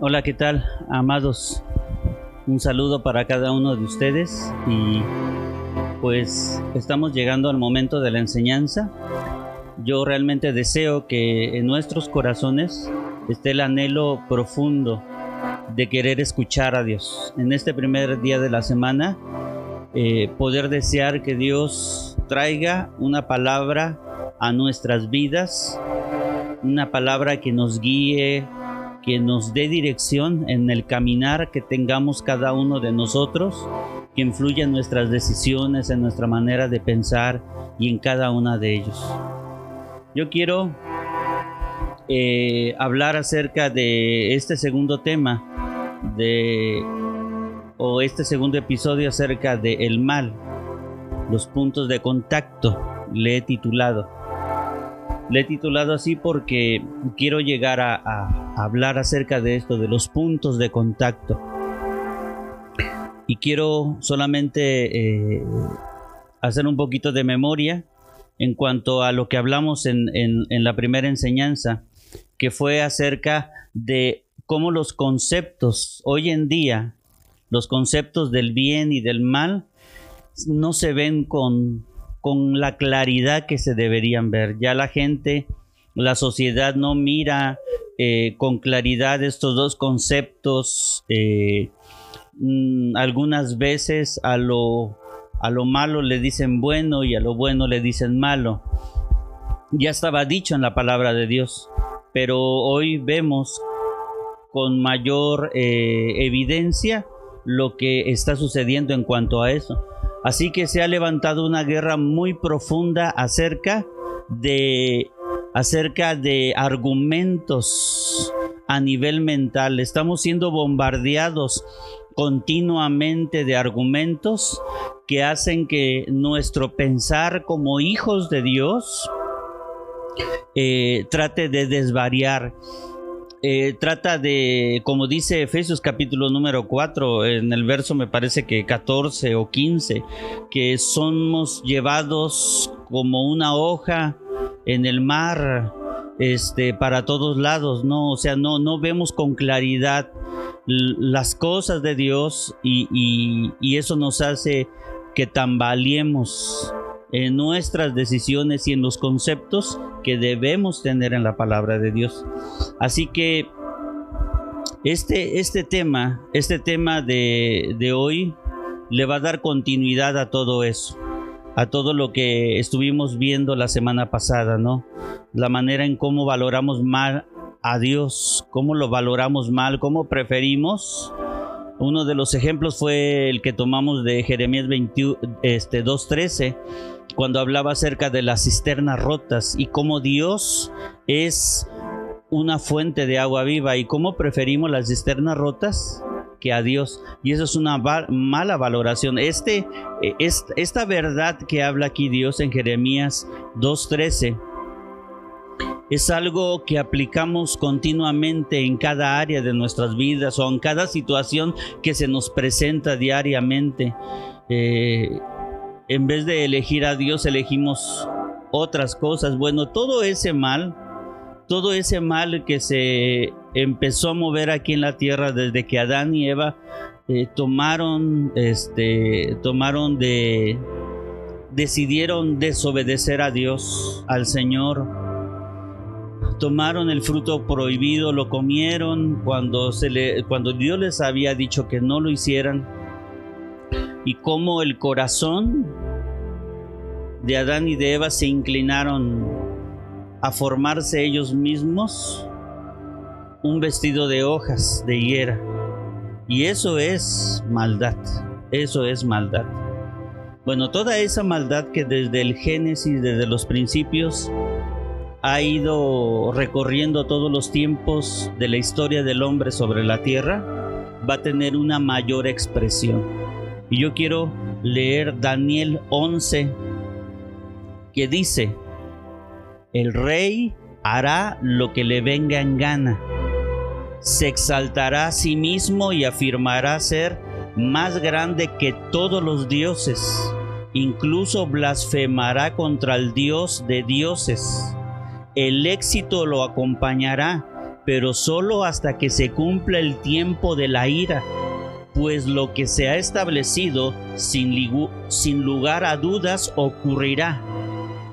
Hola, ¿qué tal, amados? Un saludo para cada uno de ustedes y pues estamos llegando al momento de la enseñanza. Yo realmente deseo que en nuestros corazones esté el anhelo profundo de querer escuchar a Dios. En este primer día de la semana, eh, poder desear que Dios traiga una palabra a nuestras vidas, una palabra que nos guíe, que nos dé dirección en el caminar que tengamos cada uno de nosotros, que influya en nuestras decisiones, en nuestra manera de pensar y en cada una de ellos. Yo quiero eh, hablar acerca de este segundo tema de o este segundo episodio acerca de el mal, los puntos de contacto, le he titulado. Le he titulado así porque quiero llegar a, hablar acerca de esto, de los puntos de contacto. Y quiero solamente eh, hacer un poquito de memoria en cuanto a lo que hablamos en, en la primera enseñanza, que fue acerca de cómo los conceptos hoy en día, los conceptos del bien y del mal, no se ven con, con la claridad que se deberían ver. Ya la gente, la sociedad no mira eh, con claridad estos dos conceptos. Eh, mm, algunas veces a lo, a lo malo le dicen bueno y a lo bueno le dicen malo. Ya estaba dicho en la palabra de Dios, pero hoy vemos con mayor eh, evidencia lo que está sucediendo en cuanto a eso. Así que se ha levantado una guerra muy profunda acerca de acerca de argumentos a nivel mental. Estamos siendo bombardeados continuamente de argumentos que hacen que nuestro pensar como hijos de Dios eh, trate de desvariar. Eh, trata de, como dice Efesios capítulo número 4, en el verso me parece que 14 o 15, que somos llevados como una hoja en el mar, este, para todos lados, ¿no? O sea, no, no vemos con claridad las cosas de Dios y, y eso nos hace que tambaleemos en nuestras decisiones y en los conceptos que debemos tener en la palabra de Dios. Así que este, este tema, este tema de, de hoy le va a dar continuidad a todo eso, a todo lo que estuvimos viendo la semana pasada, ¿no? La manera en cómo valoramos mal a Dios, cómo lo valoramos mal, cómo preferimos uno de los ejemplos fue el que tomamos de Jeremías 2.13, este, cuando hablaba acerca de las cisternas rotas y cómo Dios es una fuente de agua viva y cómo preferimos las cisternas rotas que a Dios. Y eso es una mala valoración. Este, eh, esta verdad que habla aquí Dios en Jeremías 2.13 es algo que aplicamos continuamente en cada área de nuestras vidas o en cada situación que se nos presenta diariamente. Eh, en vez de elegir a Dios, elegimos otras cosas. Bueno, todo ese mal, todo ese mal que se empezó a mover aquí en la tierra desde que Adán y Eva eh, tomaron, este, tomaron de, decidieron desobedecer a Dios, al Señor tomaron el fruto prohibido, lo comieron cuando, se le, cuando Dios les había dicho que no lo hicieran. Y como el corazón de Adán y de Eva se inclinaron a formarse ellos mismos un vestido de hojas de higuera. Y eso es maldad, eso es maldad. Bueno, toda esa maldad que desde el Génesis, desde los principios, ha ido recorriendo todos los tiempos de la historia del hombre sobre la tierra, va a tener una mayor expresión. Y yo quiero leer Daniel 11, dice, el rey hará lo que le venga en gana, se exaltará a sí mismo y afirmará ser más grande que todos los dioses, incluso blasfemará contra el Dios de dioses. El éxito lo acompañará, pero solo hasta que se cumpla el tiempo de la ira, pues lo que se ha establecido sin, sin lugar a dudas ocurrirá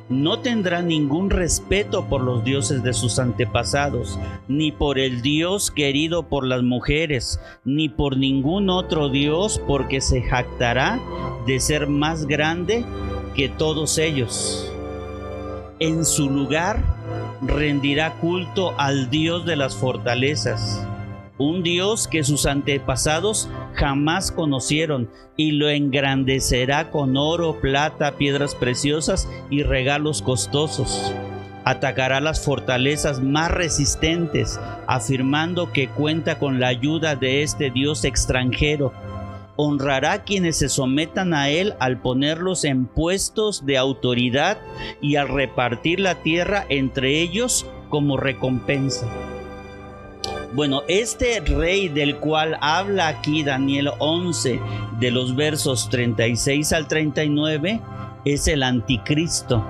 no tendrá ningún respeto por los dioses de sus antepasados, ni por el Dios querido por las mujeres, ni por ningún otro Dios, porque se jactará de ser más grande que todos ellos. En su lugar rendirá culto al Dios de las fortalezas un Dios que sus antepasados jamás conocieron y lo engrandecerá con oro, plata, piedras preciosas y regalos costosos. Atacará las fortalezas más resistentes, afirmando que cuenta con la ayuda de este Dios extranjero. Honrará a quienes se sometan a él al ponerlos en puestos de autoridad y al repartir la tierra entre ellos como recompensa. Bueno, este rey del cual habla aquí Daniel 11 de los versos 36 al 39 es el anticristo.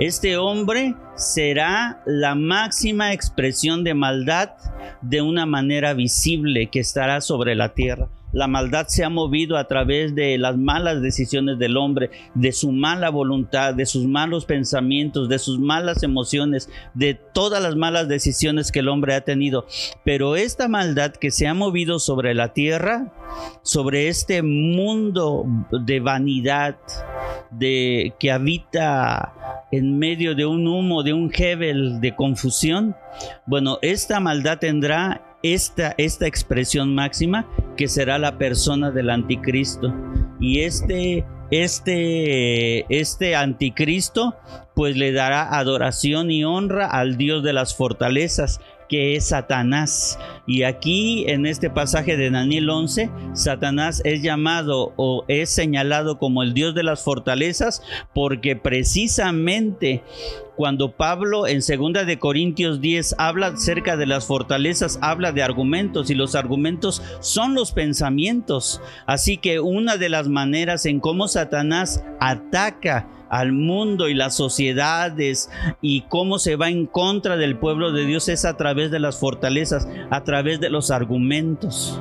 Este hombre será la máxima expresión de maldad de una manera visible que estará sobre la tierra. La maldad se ha movido a través de las malas decisiones del hombre, de su mala voluntad, de sus malos pensamientos, de sus malas emociones, de todas las malas decisiones que el hombre ha tenido. Pero esta maldad que se ha movido sobre la tierra, sobre este mundo de vanidad, de que habita en medio de un humo, de un hebel de confusión, bueno, esta maldad tendrá esta, esta expresión máxima que será la persona del anticristo. Y este, este, este anticristo pues le dará adoración y honra al Dios de las fortalezas, que es Satanás. Y aquí en este pasaje de Daniel 11, Satanás es llamado o es señalado como el Dios de las fortalezas porque precisamente cuando Pablo en segunda de Corintios 10 habla acerca de las fortalezas, habla de argumentos y los argumentos son los pensamientos. Así que una de las maneras en cómo Satanás ataca al mundo y las sociedades y cómo se va en contra del pueblo de Dios es a través de las fortalezas, a través de los argumentos.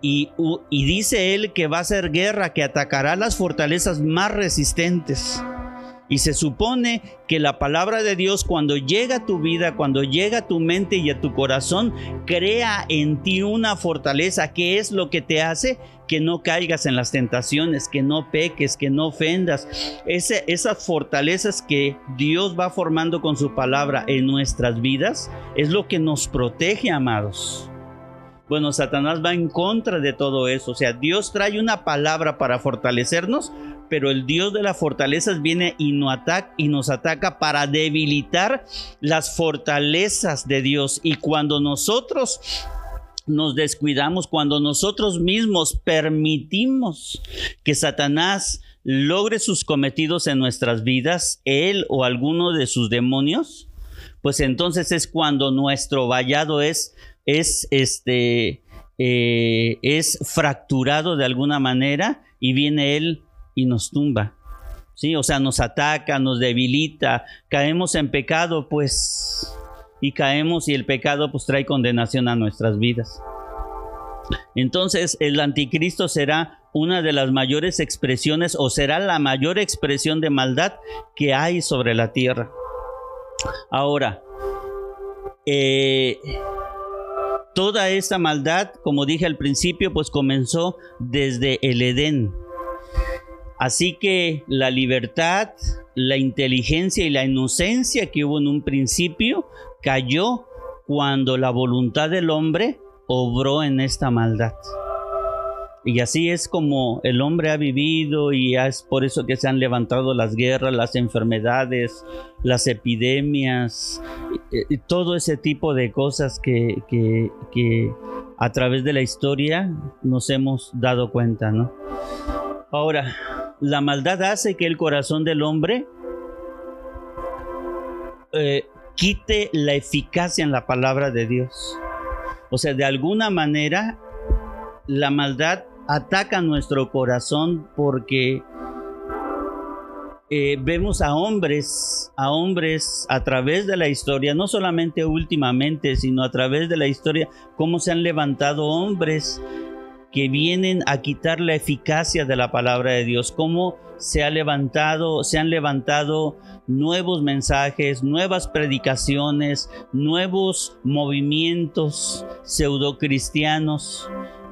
Y, y dice él que va a ser guerra, que atacará las fortalezas más resistentes. Y se supone que la palabra de Dios cuando llega a tu vida, cuando llega a tu mente y a tu corazón, crea en ti una fortaleza que es lo que te hace que no caigas en las tentaciones, que no peques, que no ofendas. esas fortalezas que Dios va formando con su palabra en nuestras vidas es lo que nos protege, amados. Bueno, Satanás va en contra de todo eso. O sea, Dios trae una palabra para fortalecernos, pero el Dios de las fortalezas viene y nos, ataca, y nos ataca para debilitar las fortalezas de Dios. Y cuando nosotros nos descuidamos, cuando nosotros mismos permitimos que Satanás logre sus cometidos en nuestras vidas, él o alguno de sus demonios, pues entonces es cuando nuestro vallado es, es este, eh, es fracturado de alguna manera y viene él y nos tumba. ¿Sí? O sea, nos ataca, nos debilita, caemos en pecado, pues, y caemos y el pecado pues trae condenación a nuestras vidas. Entonces, el anticristo será una de las mayores expresiones o será la mayor expresión de maldad que hay sobre la tierra. Ahora, eh, toda esta maldad, como dije al principio, pues comenzó desde el Edén. Así que la libertad, la inteligencia y la inocencia que hubo en un principio cayó cuando la voluntad del hombre obró en esta maldad. Y así es como el hombre ha vivido y es por eso que se han levantado las guerras, las enfermedades, las epidemias, todo ese tipo de cosas que, que, a través de la historia nos hemos dado cuenta, ¿no? Ahora, la maldad hace que el corazón del hombre eh, quite la eficacia en la palabra de Dios. O sea, de alguna manera, la maldad ataca nuestro corazón porque eh, vemos a hombres, a hombres a través de la historia, no solamente últimamente, sino a través de la historia, cómo se han levantado hombres que vienen a quitar la eficacia de la palabra de Dios, cómo se ha levantado, se han levantado nuevos mensajes, nuevas predicaciones, nuevos movimientos pseudocristianos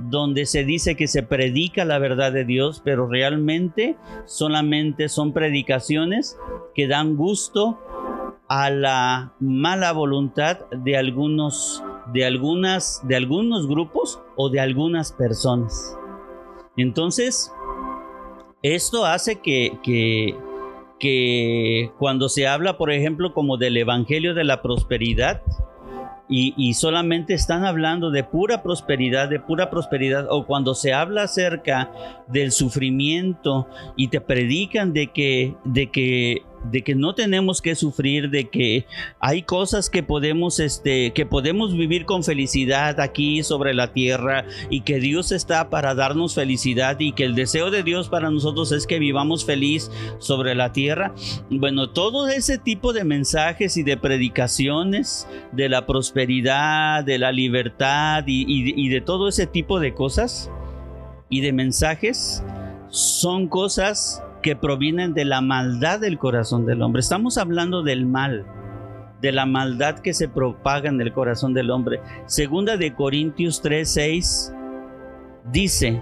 donde se dice que se predica la verdad de Dios, pero realmente solamente son predicaciones que dan gusto a la mala voluntad de algunos de algunas de algunos grupos o de algunas personas. Entonces, esto hace que, que, cuando se habla, por ejemplo, como del Evangelio de la Prosperidad, y, solamente están hablando de pura prosperidad, de pura prosperidad, o cuando se habla acerca del sufrimiento y te predican de que, de que de que no tenemos que sufrir, de que hay cosas que podemos, este, que podemos vivir con felicidad aquí sobre la tierra y que Dios está para darnos felicidad y que el deseo de Dios para nosotros es que vivamos feliz sobre la tierra. Bueno, todo ese tipo de mensajes y de predicaciones de la prosperidad, de la libertad y, y de todo ese tipo de cosas y de mensajes son cosas que provienen de la maldad del corazón del hombre. Estamos hablando del mal, de la maldad que se propaga en el corazón del hombre. Segunda de Corintios 3:6 dice,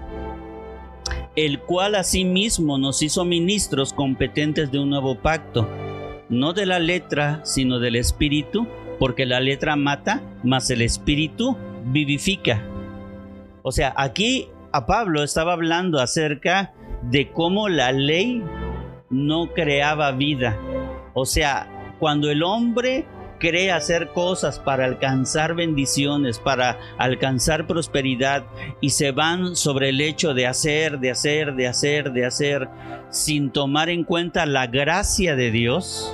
el cual asimismo nos hizo ministros competentes de un nuevo pacto, no de la letra, sino del espíritu, porque la letra mata, mas el espíritu vivifica. O sea, aquí a Pablo estaba hablando acerca de cómo la ley no creaba vida. O sea, cuando el hombre cree hacer cosas para alcanzar bendiciones, para alcanzar prosperidad y se van sobre el hecho de hacer, de hacer, de hacer, de hacer, sin tomar en cuenta la gracia de Dios,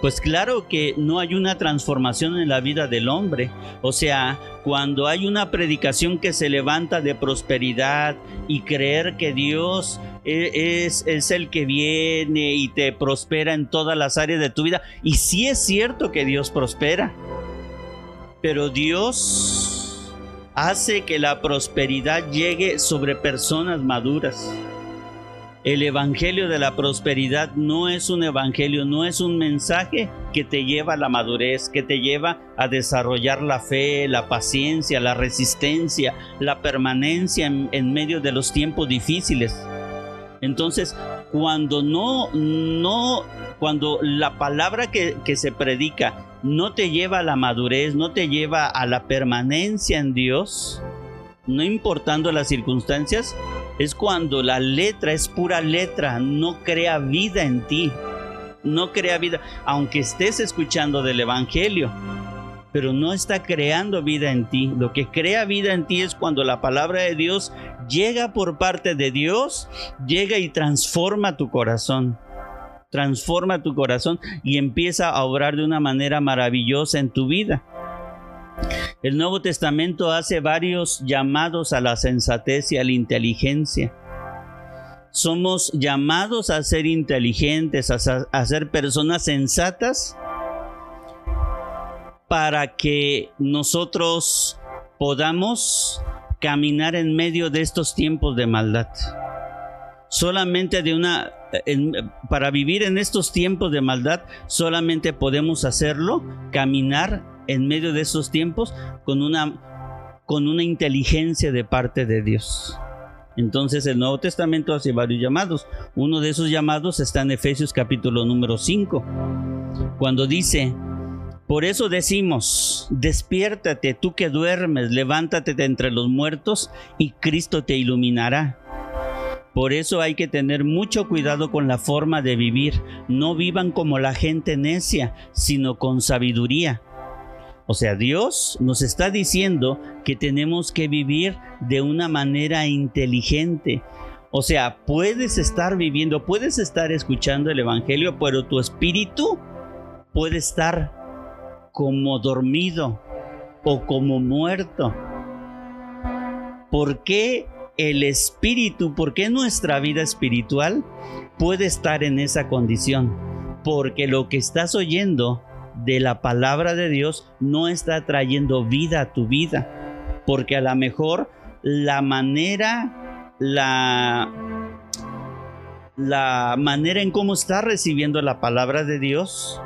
pues claro que no hay una transformación en la vida del hombre. O sea, cuando hay una predicación que se levanta de prosperidad y creer que Dios e, es, es, el que viene y te prospera en todas las áreas de tu vida. Y sí es cierto que Dios prospera, pero Dios hace que la prosperidad llegue sobre personas maduras. El Evangelio de la Prosperidad no es un Evangelio, no es un mensaje que te lleva a la madurez, que te lleva a desarrollar la fe, la paciencia, la resistencia, la permanencia en, medio de los tiempos difíciles. Entonces, cuando no, no, cuando la palabra que, que se predica no te lleva a la madurez, no te lleva a la permanencia en Dios, no importando las circunstancias, es cuando la letra es pura letra, no crea vida en ti, no crea vida, aunque estés escuchando del Evangelio, pero no está creando vida en ti. Lo que crea vida en ti es cuando la palabra de Dios llega por parte de Dios, llega y transforma tu corazón transforma tu corazón y empieza a obrar de una manera maravillosa en tu vida. El Nuevo Testamento hace varios llamados a la sensatez y a la inteligencia. Somos llamados a ser inteligentes, a, ser personas sensatas para que nosotros podamos caminar en medio de estos tiempos de maldad. Solamente de una para vivir en estos tiempos de maldad, solamente podemos hacerlo caminar en medio de esos tiempos con una, con una inteligencia de parte de Dios. Entonces el Nuevo Testamento hace varios llamados. Uno de esos llamados está en Efesios capítulo número 5, cuando dice, por eso decimos, despiértate tú que duermes, levántate de entre los muertos y Cristo te iluminará. Por eso hay que tener mucho cuidado con la forma de vivir. No vivan como la gente necia, sino con sabiduría o sea, Dios nos está diciendo que tenemos que vivir de una manera inteligente. O sea, puedes estar viviendo, puedes estar escuchando el Evangelio, pero tu espíritu puede estar como dormido o como muerto. ¿Por qué el espíritu, por qué nuestra vida espiritual puede estar en esa condición, porque lo que estás oyendo de la palabra de Dios no está trayendo vida a tu vida, porque a lo mejor la manera, la, la manera en cómo estás recibiendo la palabra de Dios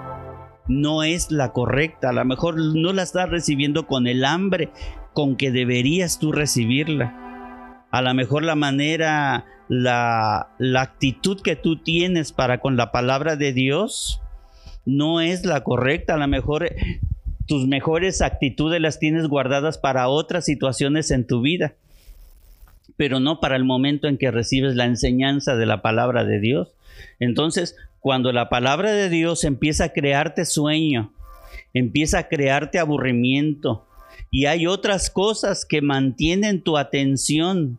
no es la correcta, a lo mejor no la estás recibiendo con el hambre con que deberías tú recibirla. A lo mejor la manera, la, la actitud que tú tienes para con la palabra de Dios no es la correcta. A lo mejor eh, tus mejores actitudes las tienes guardadas para otras situaciones en tu vida, pero no para el momento en que recibes la enseñanza de la palabra de Dios. Entonces, cuando la palabra de Dios empieza a crearte sueño, empieza a crearte aburrimiento, y hay otras cosas que mantienen tu atención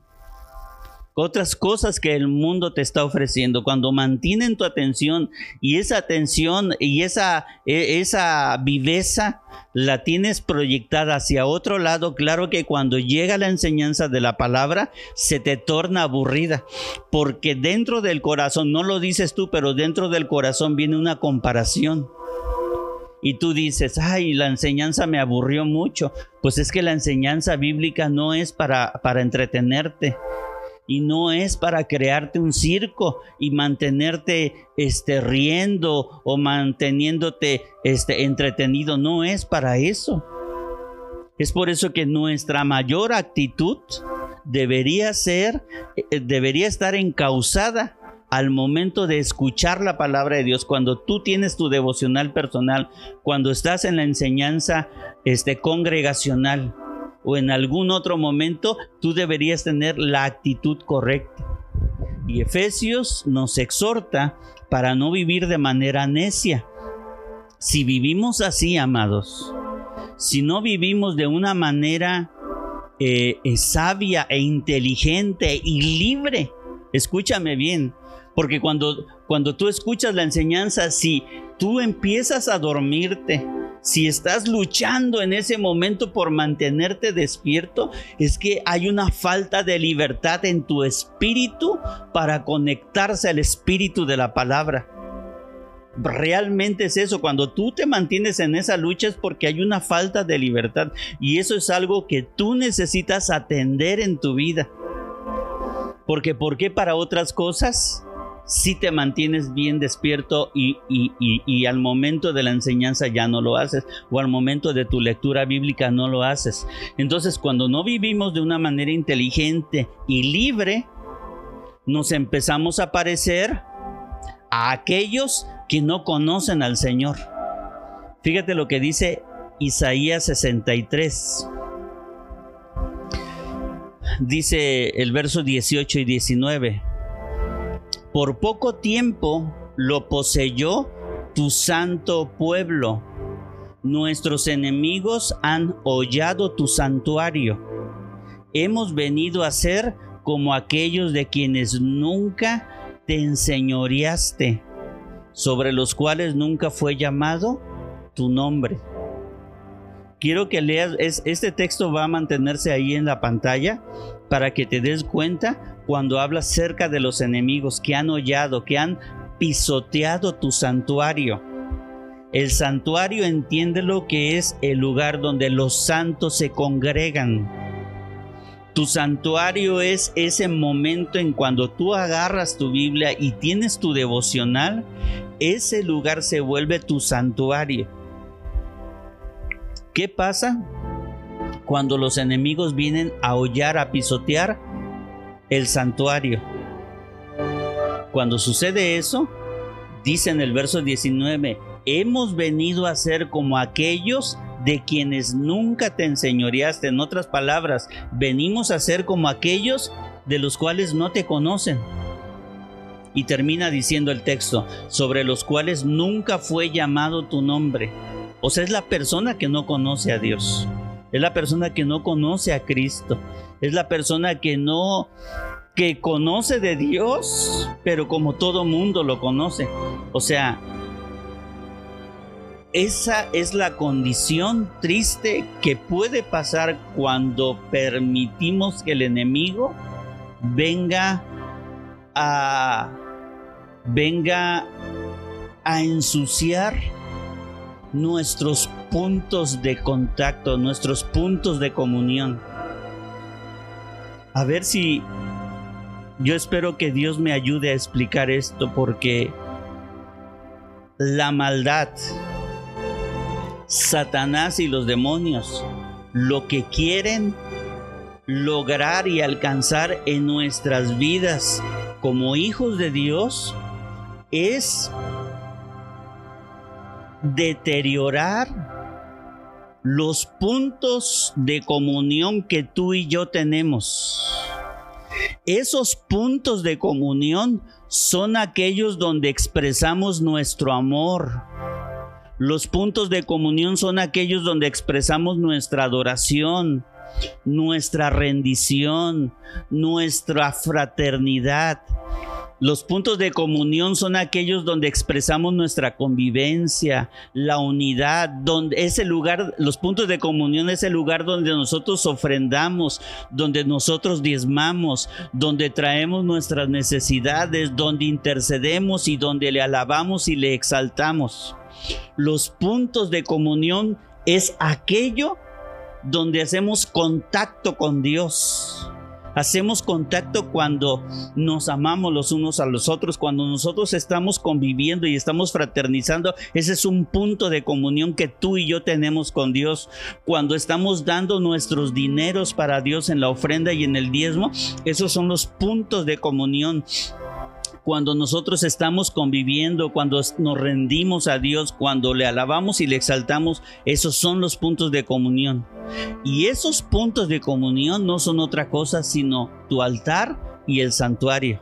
otras cosas que el mundo te está ofreciendo, cuando mantienen tu atención y esa atención y esa, e, esa viveza la tienes proyectada hacia otro lado, claro que cuando llega la enseñanza de la palabra se te torna aburrida, porque dentro del corazón, no lo dices tú, pero dentro del corazón viene una comparación. Y tú dices, ay, la enseñanza me aburrió mucho, pues es que la enseñanza bíblica no es para, para entretenerte, y no es para crearte un circo y mantenerte este, riendo o manteniéndote este, entretenido. No es para eso. Es por eso que nuestra mayor actitud debería ser, eh, debería estar encausada al momento de escuchar la palabra de Dios, cuando tú tienes tu devocional personal, cuando estás en la enseñanza este, congregacional, o en algún otro momento, tú deberías tener la actitud correcta. Y Efesios nos exhorta para no vivir de manera necia. Si vivimos así, amados, si no vivimos de una manera eh, eh, sabia e inteligente y libre, escúchame bien, porque cuando, cuando tú escuchas la enseñanza, si tú empiezas a dormirte, si estás luchando en ese momento por mantenerte despierto, es que hay una falta de libertad en tu espíritu para conectarse al espíritu de la palabra. Realmente es eso, cuando tú te mantienes en esa lucha es porque hay una falta de libertad y eso es algo que tú necesitas atender en tu vida. Porque ¿por qué para otras cosas? Si te mantienes bien despierto y, y, al momento de la enseñanza ya no lo haces o al momento de tu lectura bíblica no lo haces. Entonces cuando no vivimos de una manera inteligente y libre, nos empezamos a parecer a aquellos que no conocen al Señor. Fíjate lo que dice Isaías 63. Dice el verso 18 y 19 por poco tiempo lo poseyó tu santo pueblo. Nuestros enemigos han hollado tu santuario. Hemos venido a ser como aquellos de quienes nunca te enseñoreaste, sobre los cuales nunca fue llamado tu nombre. Quiero que leas, este texto va a mantenerse ahí en la pantalla para que te des cuenta cuando hablas cerca de los enemigos que han hollado, que han pisoteado tu santuario. El santuario entiende lo que es el lugar donde los santos se congregan. Tu santuario es ese momento en cuando tú agarras tu Biblia y tienes tu devocional, ese lugar se vuelve tu santuario. ¿Qué pasa cuando los enemigos vienen a hollar, a pisotear? El santuario. Cuando sucede eso, dice en el verso 19, hemos venido a ser como aquellos de quienes nunca te enseñoreaste. En otras palabras, venimos a ser como aquellos de los cuales no te conocen. Y termina diciendo el texto, sobre los cuales nunca fue llamado tu nombre. O sea, es la persona que no conoce a Dios. Es la persona que no conoce a Cristo es la persona que no que conoce de Dios, pero como todo mundo lo conoce. O sea, esa es la condición triste que puede pasar cuando permitimos que el enemigo venga a venga a ensuciar nuestros puntos de contacto, nuestros puntos de comunión. A ver si yo espero que Dios me ayude a explicar esto porque la maldad, Satanás y los demonios lo que quieren lograr y alcanzar en nuestras vidas como hijos de Dios es deteriorar los puntos de comunión que tú y yo tenemos. Esos puntos de comunión son aquellos donde expresamos nuestro amor. Los puntos de comunión son aquellos donde expresamos nuestra adoración, nuestra rendición, nuestra fraternidad. Los puntos de comunión son aquellos donde expresamos nuestra convivencia, la unidad, donde ese lugar, los puntos de comunión es el lugar donde nosotros ofrendamos, donde nosotros diezmamos, donde traemos nuestras necesidades, donde intercedemos y donde le alabamos y le exaltamos. Los puntos de comunión es aquello donde hacemos contacto con Dios. Hacemos contacto cuando nos amamos los unos a los otros, cuando nosotros estamos conviviendo y estamos fraternizando. Ese es un punto de comunión que tú y yo tenemos con Dios. Cuando estamos dando nuestros dineros para Dios en la ofrenda y en el diezmo, esos son los puntos de comunión cuando nosotros estamos conviviendo, cuando nos rendimos a Dios, cuando le alabamos y le exaltamos, esos son los puntos de comunión. Y esos puntos de comunión no son otra cosa sino tu altar y el santuario.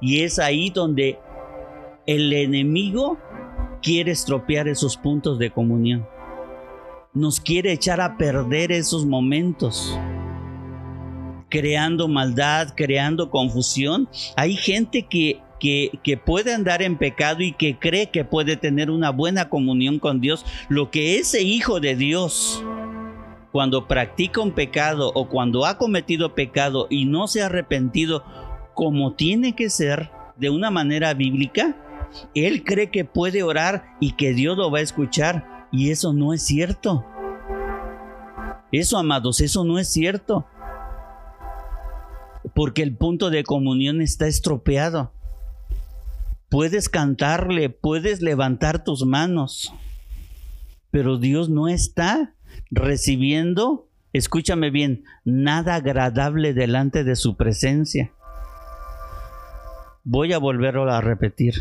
Y es ahí donde el enemigo quiere estropear esos puntos de comunión. Nos quiere echar a perder esos momentos creando maldad, creando confusión. Hay gente que, que, puede andar en pecado y que cree que puede tener una buena comunión con Dios. Lo que ese hijo de Dios, cuando practica un pecado o cuando ha cometido pecado y no se ha arrepentido como tiene que ser de una manera bíblica, él cree que puede orar y que Dios lo va a escuchar. Y eso no es cierto. Eso, amados, eso no es cierto porque el punto de comunión está estropeado. Puedes cantarle, puedes levantar tus manos, pero Dios no está recibiendo, escúchame bien, nada agradable delante de su presencia. Voy a volverlo a repetir.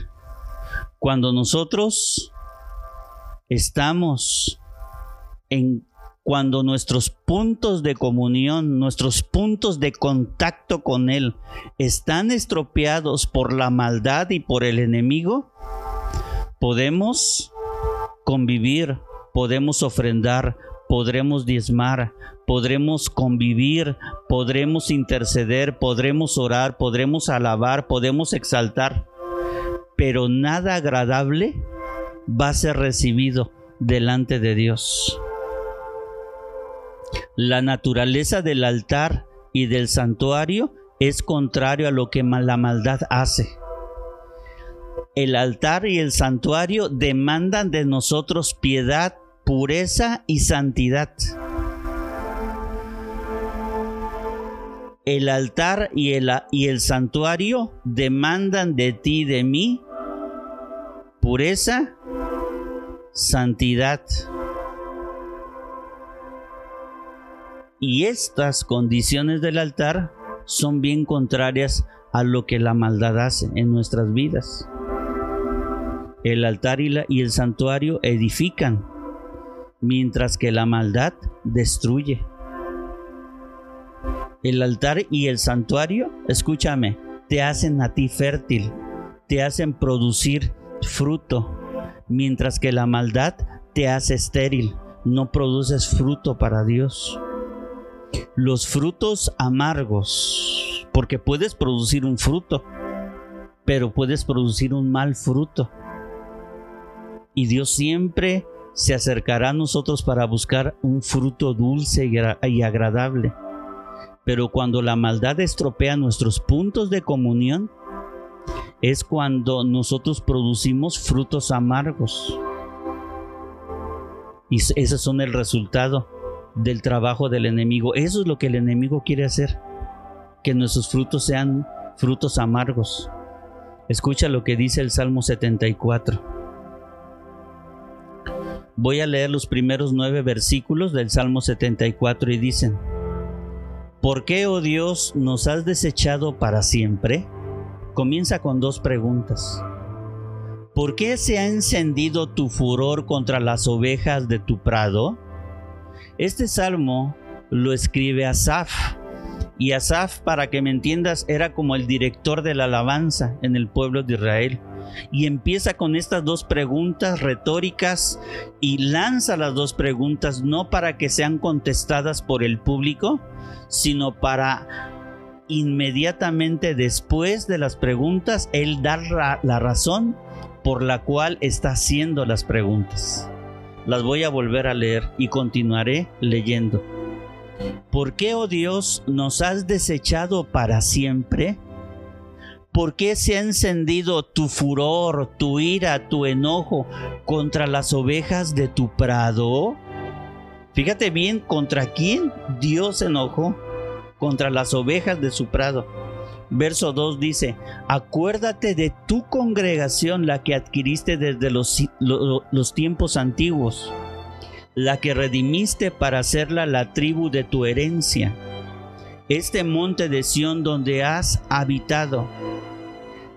Cuando nosotros estamos en cuando nuestros puntos de comunión, nuestros puntos de contacto con Él están estropeados por la maldad y por el enemigo, podemos convivir, podemos ofrendar, podremos diezmar, podremos convivir, podremos interceder, podremos orar, podremos alabar, podemos exaltar, pero nada agradable va a ser recibido delante de Dios. La naturaleza del altar y del santuario es contrario a lo que la maldad hace. El altar y el santuario demandan de nosotros piedad, pureza y santidad. El altar y el, y el santuario demandan de ti de mí pureza, santidad. Y estas condiciones del altar son bien contrarias a lo que la maldad hace en nuestras vidas. El altar y, el santuario edifican, mientras que la maldad destruye. El altar y el santuario, escúchame, te hacen a ti fértil, te hacen producir fruto, mientras que la maldad te hace estéril, no produces fruto para Dios los frutos amargos, porque puedes producir un fruto, pero puedes producir un mal fruto. Y Dios siempre se acercará a nosotros para buscar un fruto dulce y agradable. Pero cuando la maldad estropea nuestros puntos de comunión, es cuando nosotros producimos frutos amargos. Y esos son el resultado del trabajo del enemigo. Eso es lo que el enemigo quiere hacer. Que nuestros frutos sean frutos amargos. Escucha lo que dice el Salmo 74. Voy a leer los primeros nueve versículos del Salmo 74 y dicen, ¿Por qué, oh Dios, nos has desechado para siempre? Comienza con dos preguntas. ¿Por qué se ha encendido tu furor contra las ovejas de tu prado? Este salmo lo escribe Asaf. Y Asaf, para que me entiendas, era como el director de la alabanza en el pueblo de Israel y empieza con estas dos preguntas retóricas y lanza las dos preguntas no para que sean contestadas por el público, sino para inmediatamente después de las preguntas, él dar la, razón por la cual está haciendo las preguntas. Las voy a volver a leer y continuaré leyendo. ¿Por qué, oh Dios, nos has desechado para siempre? ¿Por qué se ha encendido tu furor, tu ira, tu enojo contra las ovejas de tu prado? Fíjate bien, ¿contra quién Dios enojó? Contra las ovejas de su prado. Verso 2 dice, acuérdate de tu congregación, la que adquiriste desde los, tiempos antiguos, la que redimiste para hacerla la tribu de tu herencia este monte de Sión donde has habitado.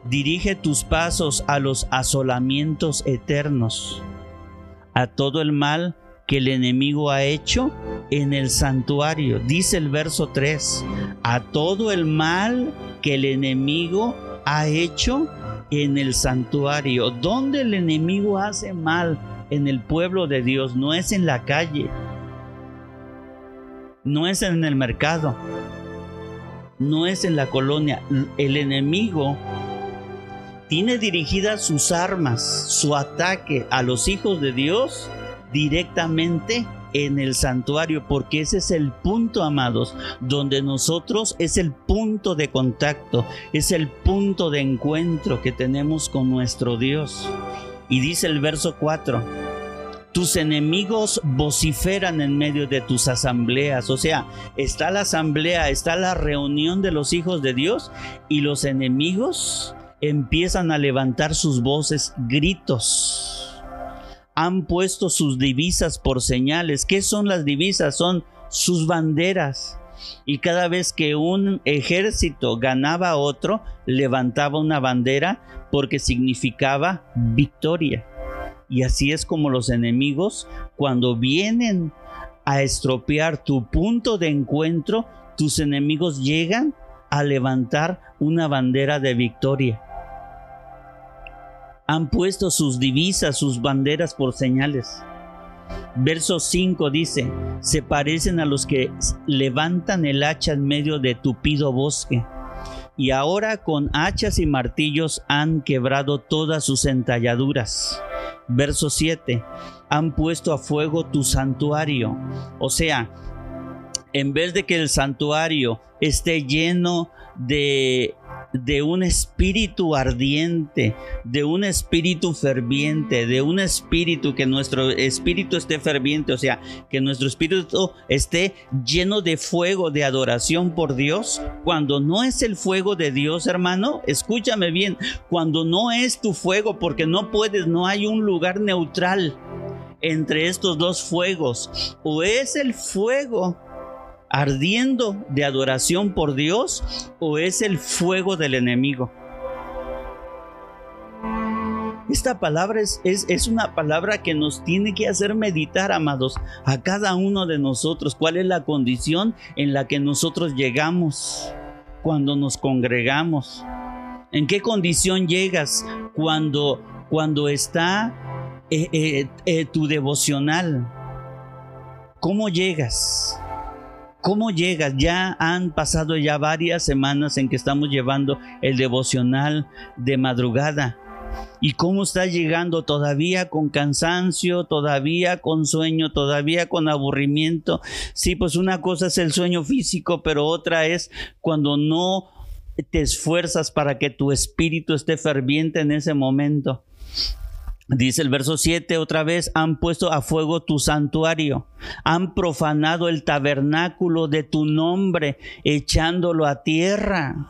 Dirige tus pasos a los asolamientos eternos, a todo el mal que el enemigo ha hecho en el santuario. Dice el verso 3, a todo el mal que el enemigo ha hecho en el santuario. Donde el enemigo hace mal en el pueblo de Dios, no es en la calle, no es en el mercado, no es en la colonia. El enemigo tiene dirigidas sus armas, su ataque a los hijos de Dios directamente en el santuario, porque ese es el punto, amados, donde nosotros es el punto de contacto, es el punto de encuentro que tenemos con nuestro Dios. Y dice el verso 4, tus enemigos vociferan en medio de tus asambleas. O sea, está la asamblea, está la reunión de los hijos de Dios y los enemigos empiezan a levantar sus voces, gritos. Han puesto sus divisas por señales. ¿Qué son las divisas? Son sus banderas. Y cada vez que un ejército ganaba a otro, levantaba una bandera porque significaba victoria. Y así es como los enemigos, cuando vienen a estropear tu punto de encuentro, tus enemigos llegan a levantar una bandera de victoria. Han puesto sus divisas, sus banderas por señales. Verso 5 dice, se parecen a los que levantan el hacha en medio de tupido bosque. Y ahora con hachas y martillos han quebrado todas sus entalladuras Verso 7, han puesto a fuego tu santuario. O sea, en vez de que el santuario esté lleno de de un espíritu ardiente, de un espíritu ferviente, de un espíritu que nuestro espíritu esté ferviente, o sea, que nuestro espíritu esté lleno de fuego, de adoración por Dios. Cuando no es el fuego de Dios, hermano, escúchame bien, cuando no es tu fuego, porque no puedes, no hay un lugar neutral entre estos dos fuegos, o es el fuego ardiendo de adoración por Dios o es el fuego del enemigo? Esta palabra es, es, una palabra que nos tiene que hacer meditar, amados, a cada uno de nosotros. ¿Cuál es la condición en la que nosotros llegamos cuando nos congregamos? ¿En qué condición llegas cuando, cuando está eh, eh, eh, tu devocional? ¿Cómo llegas? ¿Cómo llegas? Ya han pasado ya varias semanas en que estamos llevando el devocional de madrugada. ¿Y cómo estás llegando todavía con cansancio, todavía con sueño, todavía con aburrimiento? Sí, pues una cosa es el sueño físico, pero otra es cuando no te esfuerzas para que tu espíritu esté ferviente en ese momento. Dice el verso 7 otra vez, han puesto a fuego tu santuario, han profanado el tabernáculo de tu nombre, echándolo a tierra.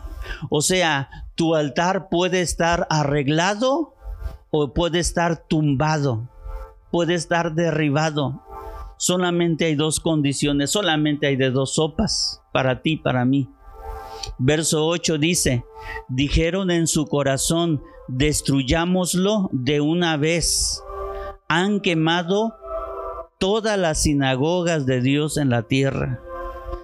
O sea, tu altar puede estar arreglado o puede estar tumbado, puede estar derribado. Solamente hay dos condiciones, solamente hay de dos sopas, para ti, para mí. Verso 8 dice, dijeron en su corazón, destruyámoslo de una vez. Han quemado todas las sinagogas de Dios en la tierra.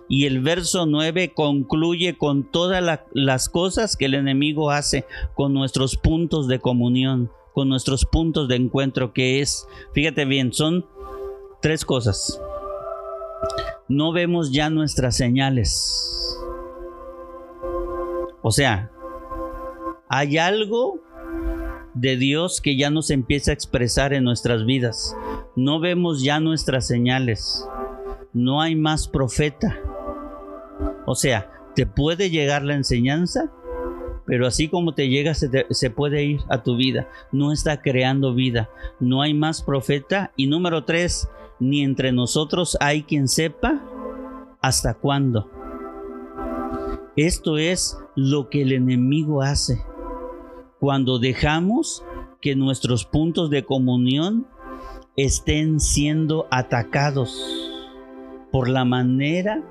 Y el verso 9 concluye con todas las cosas que el enemigo hace con nuestros puntos de comunión, con nuestros puntos de encuentro, que es, fíjate bien, son tres cosas. No vemos ya nuestras señales. O sea, hay algo de Dios que ya nos empieza a expresar en nuestras vidas. No vemos ya nuestras señales. No hay más profeta. O sea, te puede llegar la enseñanza, pero así como te llega, se, puede ir a tu vida. No está creando vida. No hay más profeta. Y número tres, ni entre nosotros hay quien sepa hasta cuándo. Esto es lo que el enemigo hace cuando dejamos que nuestros puntos de comunión estén siendo atacados por la manera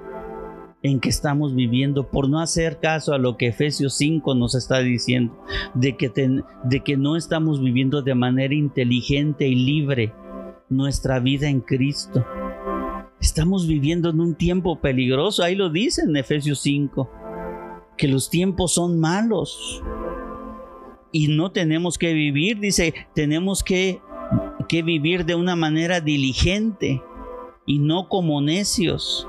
en que estamos viviendo, por no hacer caso a lo que Efesios 5 nos está diciendo, de que, de que no estamos viviendo de manera inteligente y libre nuestra vida en Cristo. Estamos viviendo en un tiempo peligroso, ahí lo dice en Efesios 5, que los tiempos son malos y no tenemos que vivir, dice, tenemos que, que vivir de una manera diligente y no como necios.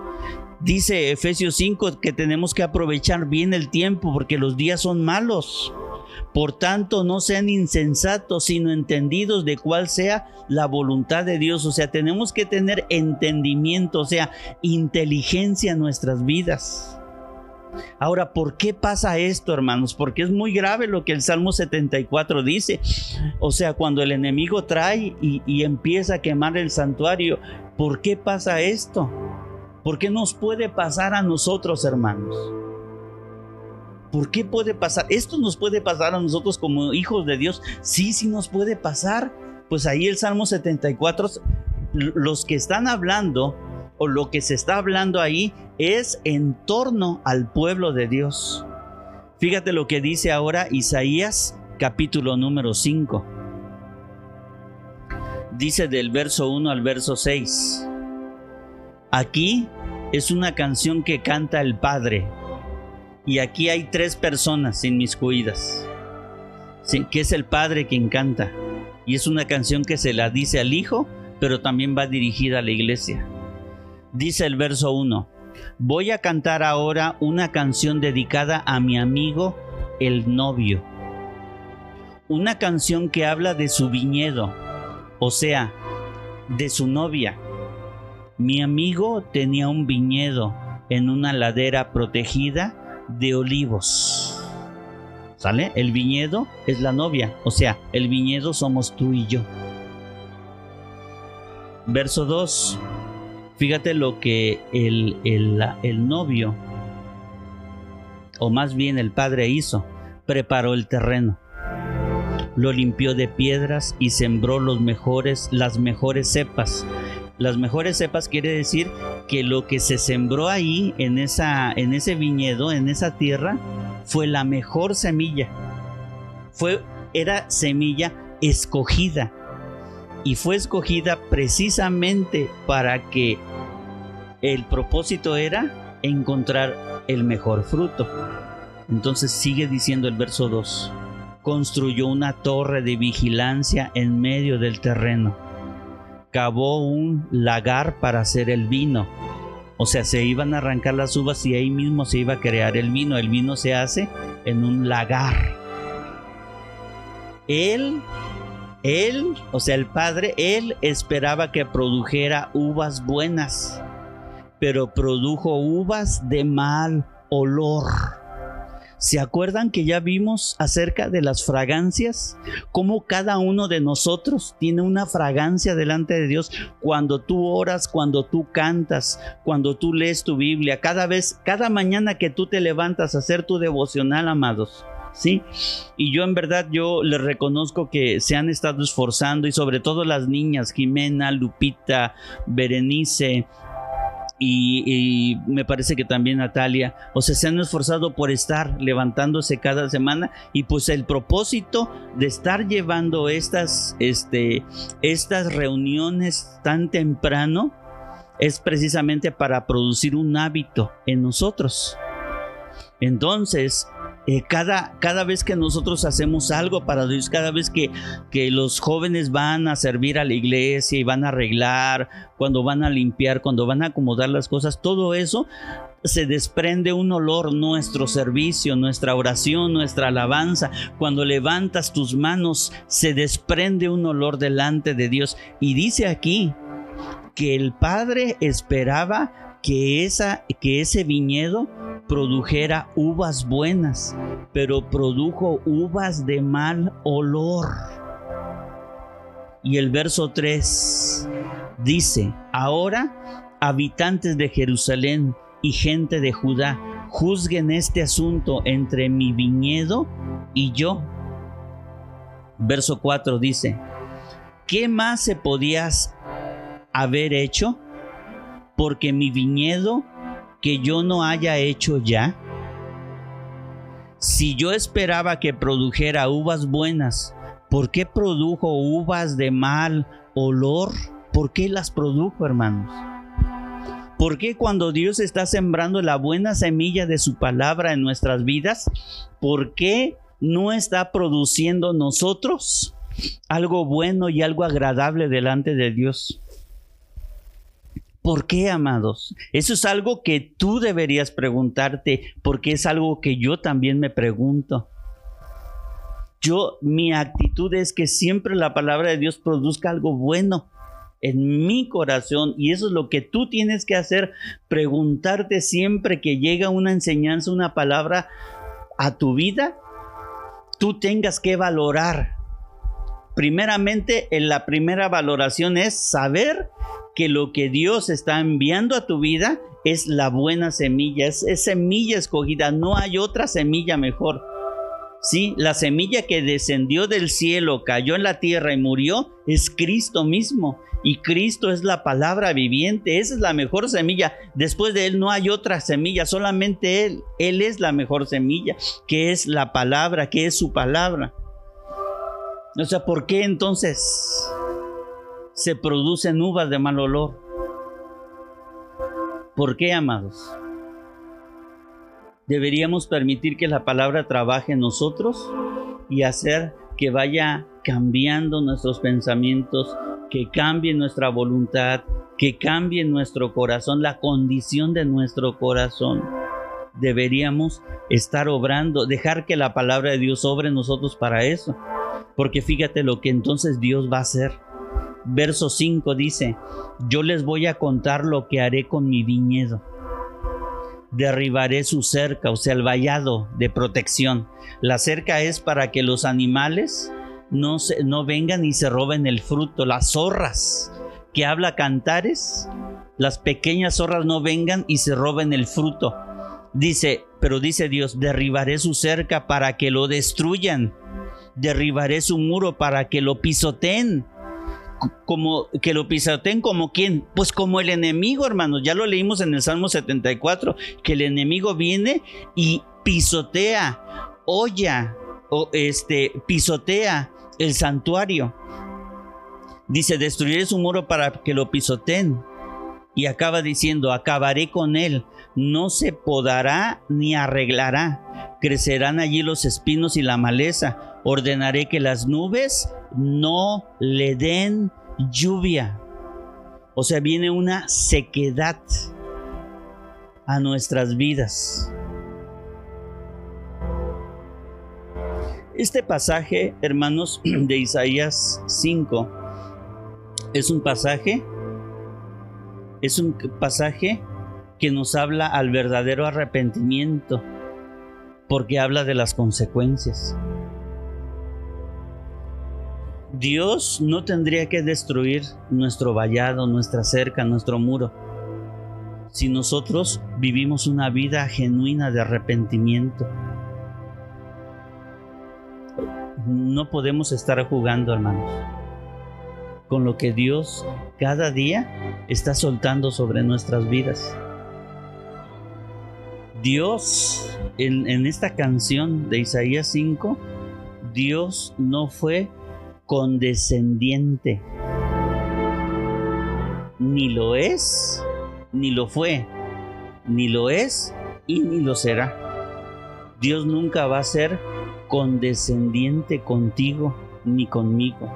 Dice Efesios 5 que tenemos que aprovechar bien el tiempo porque los días son malos. Por tanto, no sean insensatos, sino entendidos de cuál sea la voluntad de Dios. O sea, tenemos que tener entendimiento, o sea, inteligencia en nuestras vidas. Ahora, ¿por qué pasa esto, hermanos? Porque es muy grave lo que el Salmo 74 dice. O sea, cuando el enemigo trae y, empieza a quemar el santuario, ¿por qué pasa esto? ¿Por qué nos puede pasar a nosotros, hermanos? ¿Por qué puede pasar? Esto nos puede pasar a nosotros como hijos de Dios. Sí, sí nos puede pasar. Pues ahí el Salmo 74, los que están hablando lo que se está hablando ahí es en torno al pueblo de Dios. Fíjate lo que dice ahora Isaías capítulo número 5. Dice del verso 1 al verso 6. Aquí es una canción que canta el Padre. Y aquí hay tres personas inmiscuidas. Sí, que es el Padre quien canta. Y es una canción que se la dice al Hijo, pero también va dirigida a la iglesia. Dice el verso 1. Voy a cantar ahora una canción dedicada a mi amigo el novio. Una canción que habla de su viñedo, o sea, de su novia. Mi amigo tenía un viñedo en una ladera protegida de olivos. ¿Sale? El viñedo es la novia, o sea, el viñedo somos tú y yo. Verso 2. Fíjate lo que el, el, novio, o más bien el padre hizo, preparó el terreno lo limpió de piedras y sembró los mejores, las mejores cepas. Las mejores cepas quiere decir que lo que se sembró ahí en esa en ese viñedo, en esa tierra, fue la mejor semilla. Fue era semilla escogida y fue escogida precisamente para que el propósito era encontrar el mejor fruto. Entonces sigue diciendo el verso 2, construyó una torre de vigilancia en medio del terreno, cavó un lagar para hacer el vino, o sea, se iban a arrancar las uvas y ahí mismo se iba a crear el vino, el vino se hace en un lagar. Él él, o sea, el padre, él esperaba que produjera uvas buenas, pero produjo uvas de mal olor. ¿Se acuerdan que ya vimos acerca de las fragancias? Cómo cada uno de nosotros tiene una fragancia delante de Dios cuando tú oras, cuando tú cantas, cuando tú lees tu Biblia, cada vez, cada mañana que tú te levantas a hacer tu devocional, amados. ¿sí? Y yo en verdad yo les reconozco que se han estado esforzando y sobre todo las niñas, Jimena, Lupita, Berenice, y, me parece que también Natalia, o sea, se han esforzado por estar levantándose cada semana y pues el propósito de estar llevando estas, este, estas reuniones tan temprano es precisamente para producir un hábito en nosotros. Entonces, eh, cada, cada vez que nosotros hacemos algo para Dios, cada vez que, que los jóvenes van a servir a la iglesia y van a arreglar, cuando van a limpiar, cuando van a acomodar las cosas, todo eso se desprende un olor, nuestro servicio, nuestra oración, nuestra alabanza. Cuando levantas tus manos, se desprende un olor delante de Dios. Y dice aquí que el Padre esperaba que, esa, que ese viñedo produjera uvas buenas, pero produjo uvas de mal olor. Y el verso 3 dice, ahora habitantes de Jerusalén y gente de Judá, juzguen este asunto entre mi viñedo y yo. Verso 4 dice, ¿qué más se podía haber hecho? Porque mi viñedo que yo no haya hecho ya? Si yo esperaba que produjera uvas buenas, ¿por qué produjo uvas de mal olor? ¿Por qué las produjo, hermanos? ¿Por qué cuando Dios está sembrando la buena semilla de su palabra en nuestras vidas, por qué no está produciendo nosotros algo bueno y algo agradable delante de Dios? ¿Por qué, amados? Eso es algo que tú deberías preguntarte, porque es algo que yo también me pregunto. Yo, mi actitud es que siempre la palabra de Dios produzca algo bueno en mi corazón y eso es lo que tú tienes que hacer, preguntarte siempre que llega una enseñanza, una palabra a tu vida, tú tengas que valorar. Primeramente, en la primera valoración es saber que lo que Dios está enviando a tu vida es la buena semilla, es, semilla escogida, no hay otra semilla mejor. Sí, la semilla que descendió del cielo, cayó en la tierra y murió es Cristo mismo. Y Cristo es la palabra viviente, esa es la mejor semilla. Después de Él no hay otra semilla, solamente Él. Él es la mejor semilla, que es la palabra, que es su palabra. O sea, ¿por qué entonces se producen uvas de mal olor. ¿Por qué, amados? Deberíamos permitir que la palabra trabaje en nosotros y hacer que vaya cambiando nuestros pensamientos, que cambie nuestra voluntad, que cambie nuestro corazón, la condición de nuestro corazón. Deberíamos estar obrando, dejar que la palabra de Dios obre en nosotros para eso. Porque fíjate lo que entonces Dios va a hacer verso 5 dice, yo les voy a contar lo que haré con mi viñedo. Derribaré su cerca, o sea, el vallado de protección. La cerca es para que los animales no, no vengan y se roben el fruto. Las zorras que habla cantares, las pequeñas zorras no vengan y se roben el fruto. Dice, pero dice Dios, derribaré su cerca para que lo destruyan. Derribaré su muro para que lo pisoteen como que lo pisoteen como quién? Pues como el enemigo, hermanos. Ya lo leímos en el Salmo 74, que el enemigo viene y pisotea, olla, o este, pisotea el santuario. Dice, destruiré su muro para que lo pisoteen. Y acaba diciendo, acabaré con él. No se podará ni arreglará. Crecerán allí los espinos y la maleza. Ordenaré que las nubes no le den lluvia. O sea, viene una sequedad a nuestras vidas. Este pasaje, hermanos, de Isaías 5, es un pasaje, es un pasaje que nos habla al verdadero arrepentimiento porque habla de las consecuencias. Dios no tendría que destruir nuestro vallado, nuestra cerca, nuestro muro, si nosotros vivimos una vida genuina de arrepentimiento. No podemos estar jugando, hermanos, con lo que Dios cada día está soltando sobre nuestras vidas. Dios, en, esta canción de Isaías 5, Dios no fue condescendiente. Ni lo es, ni lo fue, ni lo es y ni lo será. Dios nunca va a ser condescendiente contigo ni conmigo.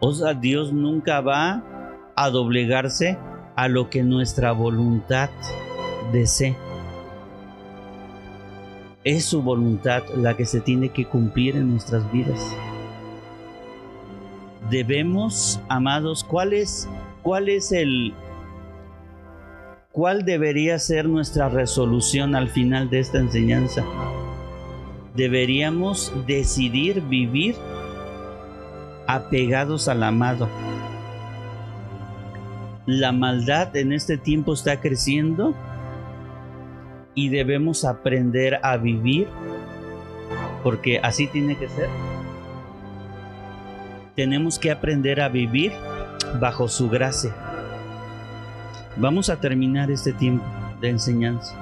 O sea, Dios nunca va a doblegarse a lo que nuestra voluntad desee. Es su voluntad la que se tiene que cumplir en nuestras vidas debemos, amados, ¿cuál es, cuál es el, cuál debería ser nuestra resolución al final de esta enseñanza? Deberíamos decidir vivir apegados al amado. La maldad en este tiempo está creciendo y debemos aprender a vivir porque así tiene que ser tenemos que aprender a vivir bajo su gracia. Vamos a terminar este tiempo de enseñanza.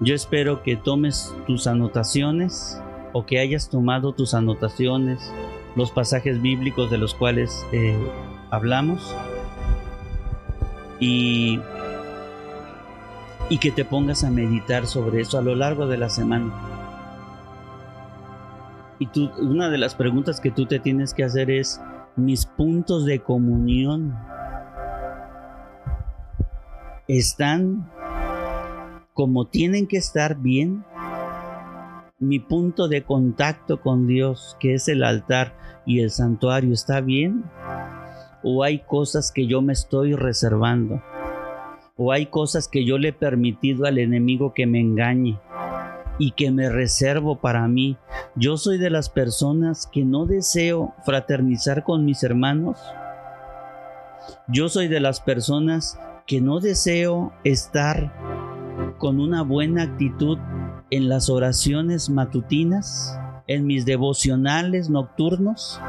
Yo espero que tomes tus anotaciones o que hayas tomado tus anotaciones, los pasajes bíblicos de los cuales eh, hablamos y, y que te pongas a meditar sobre eso a lo largo de la semana. Y tú, una de las preguntas que tú te tienes que hacer es, mis puntos de comunión están como tienen que estar bien. Mi punto de contacto con Dios, que es el altar y el santuario, está bien. O hay cosas que yo me estoy reservando. O hay cosas que yo le he permitido al enemigo que me engañe y que me reservo para mí. Yo soy de las personas que no deseo fraternizar con mis hermanos. Yo soy de las personas que no deseo estar con una buena actitud en las oraciones matutinas, en mis devocionales nocturnos.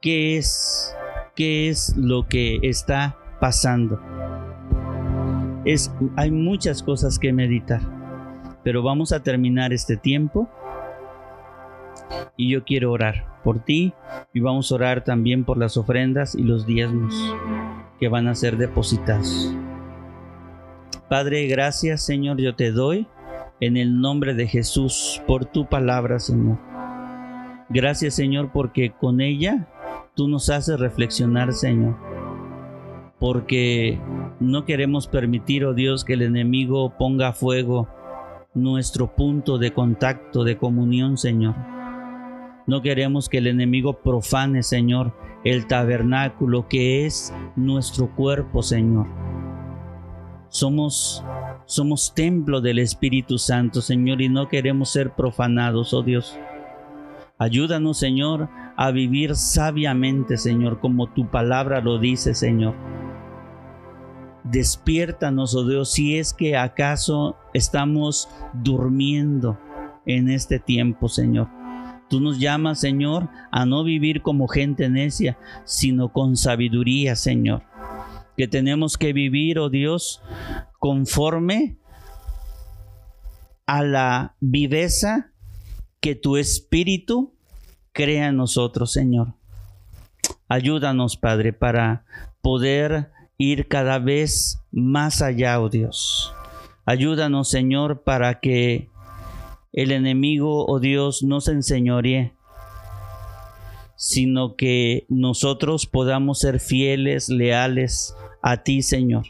¿Qué es qué es lo que está pasando? Es hay muchas cosas que meditar pero vamos a terminar este tiempo y yo quiero orar por ti y vamos a orar también por las ofrendas y los diezmos que van a ser depositados. Padre, gracias Señor, yo te doy en el nombre de Jesús por tu palabra, Señor. Gracias Señor porque con ella tú nos haces reflexionar, Señor. Porque no queremos permitir, oh Dios, que el enemigo ponga fuego nuestro punto de contacto, de comunión, Señor. No queremos que el enemigo profane, Señor, el tabernáculo que es nuestro cuerpo, Señor. Somos somos templo del Espíritu Santo, Señor, y no queremos ser profanados, oh Dios. Ayúdanos, Señor, a vivir sabiamente, Señor, como tu palabra lo dice, Señor Despiértanos, oh Dios, si es que acaso estamos durmiendo en este tiempo, Señor. Tú nos llamas, Señor, a no vivir como gente necia, sino con sabiduría, Señor. Que tenemos que vivir, oh Dios, conforme a la viveza que tu Espíritu crea en nosotros, Señor. Ayúdanos, Padre, para poder ir cada vez más allá, oh Dios. Ayúdanos, Señor, para que el enemigo, oh Dios, no se enseñoree, sino que nosotros podamos ser fieles, leales a ti, Señor,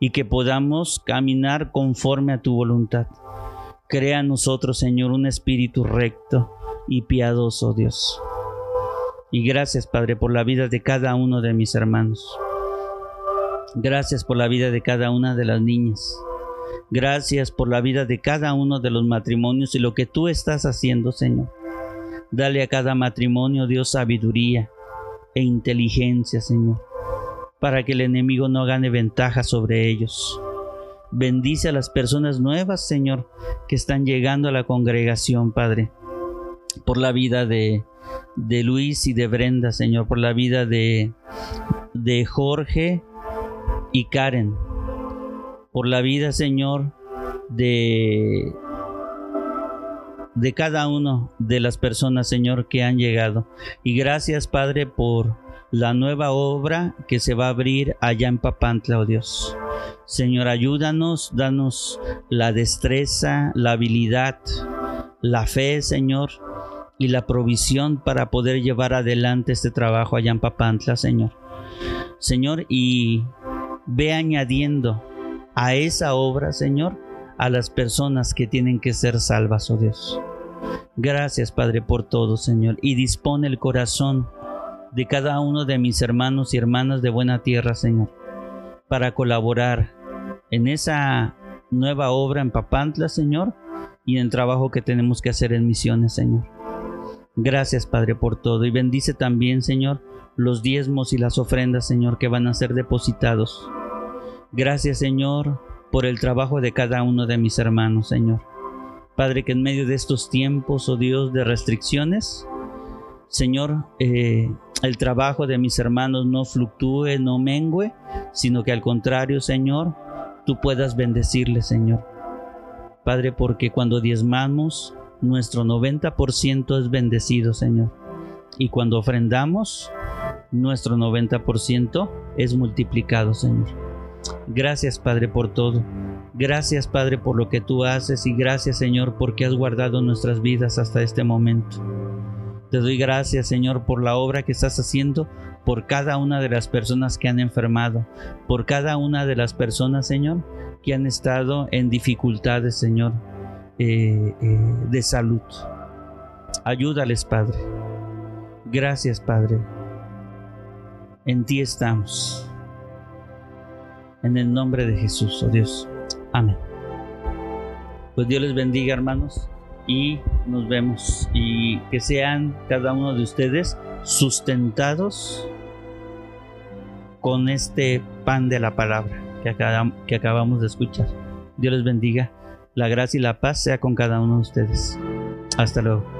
y que podamos caminar conforme a tu voluntad. Crea en nosotros, Señor, un espíritu recto y piadoso, Dios. Y gracias, Padre, por la vida de cada uno de mis hermanos. Gracias por la vida de cada una de las niñas. Gracias por la vida de cada uno de los matrimonios y lo que tú estás haciendo, Señor. Dale a cada matrimonio, Dios, sabiduría e inteligencia, Señor, para que el enemigo no gane ventaja sobre ellos. Bendice a las personas nuevas, Señor, que están llegando a la congregación, Padre, por la vida de, de Luis y de Brenda, Señor, por la vida de, de Jorge y Karen, por la vida, Señor, de de cada uno de las personas, Señor, que han llegado. Y gracias, Padre, por la nueva obra que se va a abrir allá en Papantla, oh Dios. Señor, ayúdanos, danos la destreza, la habilidad, la fe, Señor, y la provisión para poder llevar adelante este trabajo allá en Papantla, Señor. Señor, y ve añadiendo a esa obra, Señor, a las personas que tienen que ser salvas, oh Dios. Gracias, Padre, por todo, Señor, y dispone el corazón de cada uno de mis hermanos y hermanas de buena tierra, Señor, para colaborar en esa nueva obra en Papantla, Señor, y en el trabajo que tenemos que hacer en misiones, Señor. Gracias, Padre, por todo, y bendice también, Señor, los diezmos y las ofrendas, Señor, que van a ser depositados. Gracias, Señor, por el trabajo de cada uno de mis hermanos, Señor. Padre, que en medio de estos tiempos, oh Dios, de restricciones, Señor, eh, el trabajo de mis hermanos no fluctúe, no mengue, sino que al contrario, Señor, tú puedas bendecirles, Señor. Padre, porque cuando diezmamos, nuestro 90% es bendecido, Señor. Y cuando ofrendamos, nuestro 90% es multiplicado, Señor. Gracias, Padre, por todo. Gracias Padre por lo que tú haces y gracias Señor porque has guardado nuestras vidas hasta este momento. Te doy gracias Señor por la obra que estás haciendo por cada una de las personas que han enfermado, por cada una de las personas Señor que han estado en dificultades Señor eh, eh, de salud. Ayúdales Padre. Gracias Padre. En ti estamos. En el nombre de Jesús, oh Dios. Amén. Pues Dios les bendiga hermanos y nos vemos y que sean cada uno de ustedes sustentados con este pan de la palabra que, acabamos de escuchar. Dios les bendiga. La gracia y la paz sea con cada uno de ustedes. Hasta luego.